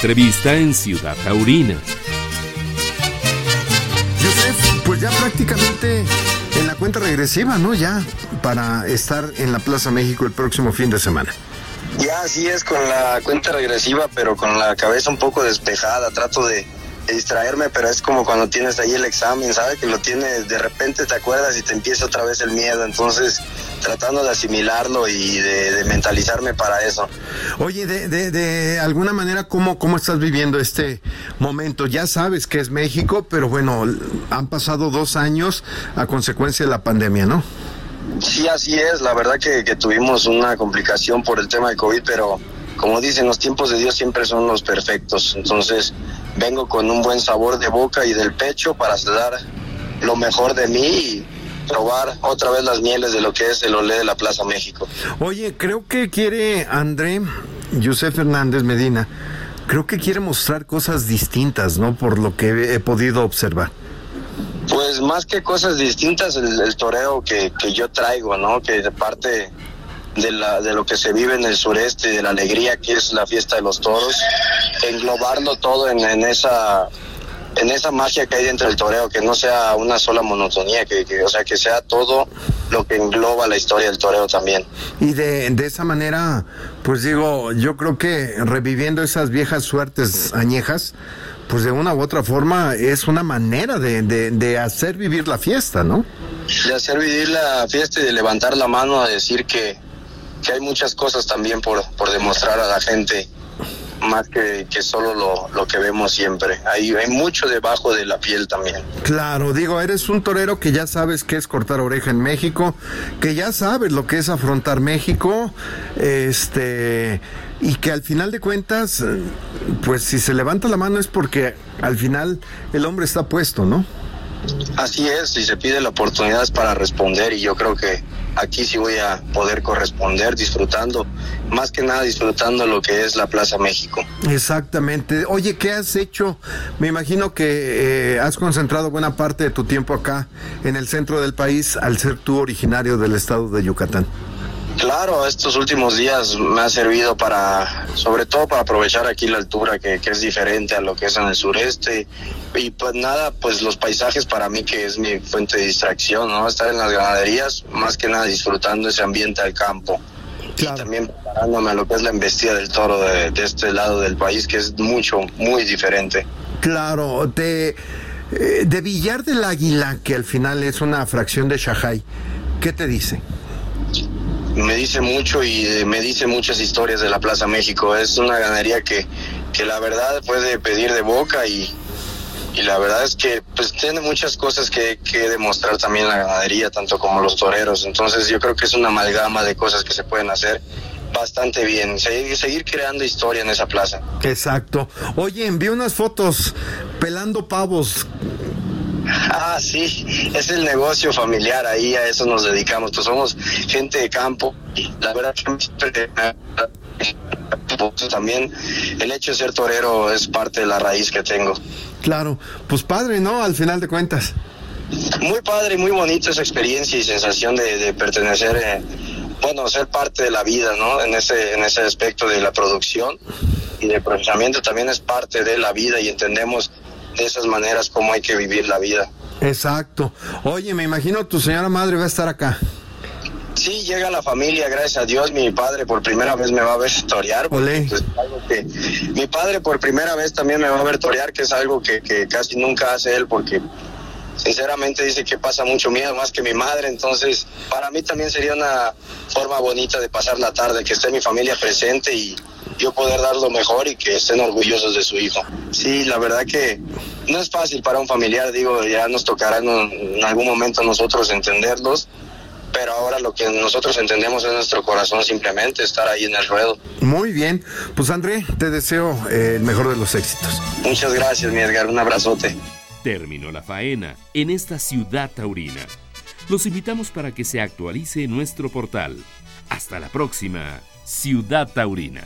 entrevista en Ciudad Taurina. Joseph, pues ya prácticamente en la cuenta regresiva, ¿no? Ya para estar en la Plaza México el próximo fin de semana. Ya así es con la cuenta regresiva, pero con la cabeza un poco despejada. Trato de, distraerme, pero es como cuando tienes ahí el examen, ¿sabes? Que lo tienes, de repente te acuerdas y te empieza otra vez el miedo. Entonces, tratando de asimilarlo y de, mentalizarme para eso. Oye, de, de, de, alguna manera, ¿cómo, ¿cómo estás viviendo este momento? Ya sabes que es México, pero bueno, han pasado dos años a consecuencia de la pandemia, ¿no? Sí, así es. La verdad que, que tuvimos una complicación por el tema de COVID, pero como dicen, los tiempos de Dios siempre son los perfectos. Entonces, vengo con un buen sabor de boca y del pecho para dar lo mejor de mí y probar otra vez las mieles de lo que es el olé de la Plaza México. Oye, creo que quiere André, José Fernández Medina, creo que quiere mostrar cosas distintas, ¿no? Por lo que he podido observar. Pues más que cosas distintas, el, toreo que, que, yo traigo, ¿no? Que de parte de, la, de lo que se vive en el sureste, de la alegría que es la fiesta de los toros, englobarlo todo en, en esa en esa magia que hay dentro del toreo, que no sea una sola monotonía, que, o sea, que sea todo lo que engloba la historia del toreo también. Y de, de esa manera, pues digo, yo creo que reviviendo esas viejas suertes añejas, pues de una u otra forma es una manera de, de, de hacer vivir la fiesta, ¿no? De hacer vivir la fiesta y de levantar la mano a decir que, que hay muchas cosas también por, por demostrar a la gente, más que, que solo lo, lo, que vemos siempre. Hay, hay mucho debajo de la piel también. Claro, digo, eres un torero que ya sabes qué es cortar oreja en México, que ya sabes lo que es afrontar México, este, y que al final de cuentas, pues si se levanta la mano es porque al final el hombre está puesto, ¿no? Así es, si se pide la oportunidad es para responder y yo creo que aquí sí voy a poder corresponder disfrutando, más que nada disfrutando lo que es la Plaza México. Exactamente. Oye, ¿qué has hecho? Me imagino que eh, has concentrado buena parte de tu tiempo acá en el centro del país al ser tú originario del estado de Yucatán. Claro, estos últimos días me ha servido para, sobre todo para aprovechar aquí la altura que, que, es diferente a lo que es en el sureste. Y pues nada, pues los paisajes para mí que es mi fuente de distracción, ¿no? Estar en las ganaderías, más que nada disfrutando ese ambiente al campo. Claro. Y también preparándome a lo que es la embestida del toro de, de este lado del país, que es mucho, muy diferente. Claro, de, de Villar del Águila, que al final es una fracción de Shahai, ¿qué te dice? Me dice mucho y me dice muchas historias de la Plaza México. Es una ganadería que, que la verdad puede pedir de boca y, y la verdad es que pues tiene muchas cosas que, que demostrar también la ganadería, tanto como los toreros. Entonces yo creo que es una amalgama de cosas que se pueden hacer bastante bien, seguir, seguir creando historia en esa plaza. Exacto. Oye, envié unas fotos pelando pavos. Ah, sí, es el negocio familiar, ahí a eso nos dedicamos, pues somos gente de campo, la verdad que también el hecho de ser torero es parte de la raíz que tengo. Claro, pues padre, ¿no? Al final de cuentas. Muy padre, muy bonito esa experiencia y sensación de, de pertenecer, eh, bueno, ser parte de la vida, ¿no? En ese, en ese aspecto de la producción y de procesamiento también es parte de la vida y entendemos de esas maneras como hay que vivir la vida. Exacto. Oye, me imagino tu señora madre va a estar acá. Sí, llega la familia, gracias a Dios. Mi padre por primera vez me va a ver torear. Pues, algo que, mi padre por primera vez también me va a ver torear, que es algo que, que casi nunca hace él, porque sinceramente dice que pasa mucho miedo más que mi madre. Entonces, para mí también sería una forma bonita de pasar la tarde, que esté mi familia presente y, yo poder dar lo mejor y que estén orgullosos de su hijo. Sí, la verdad que no es fácil para un familiar, digo, ya nos tocará en, en algún momento nosotros entenderlos, pero ahora lo que nosotros entendemos es nuestro corazón simplemente, estar ahí en el ruedo. Muy bien, pues André, te deseo eh, el mejor de los éxitos. Muchas gracias, mi Edgar, un abrazote. Terminó la faena en esta ciudad taurina. Los invitamos para que se actualice nuestro portal. Hasta la próxima, Ciudad Taurina.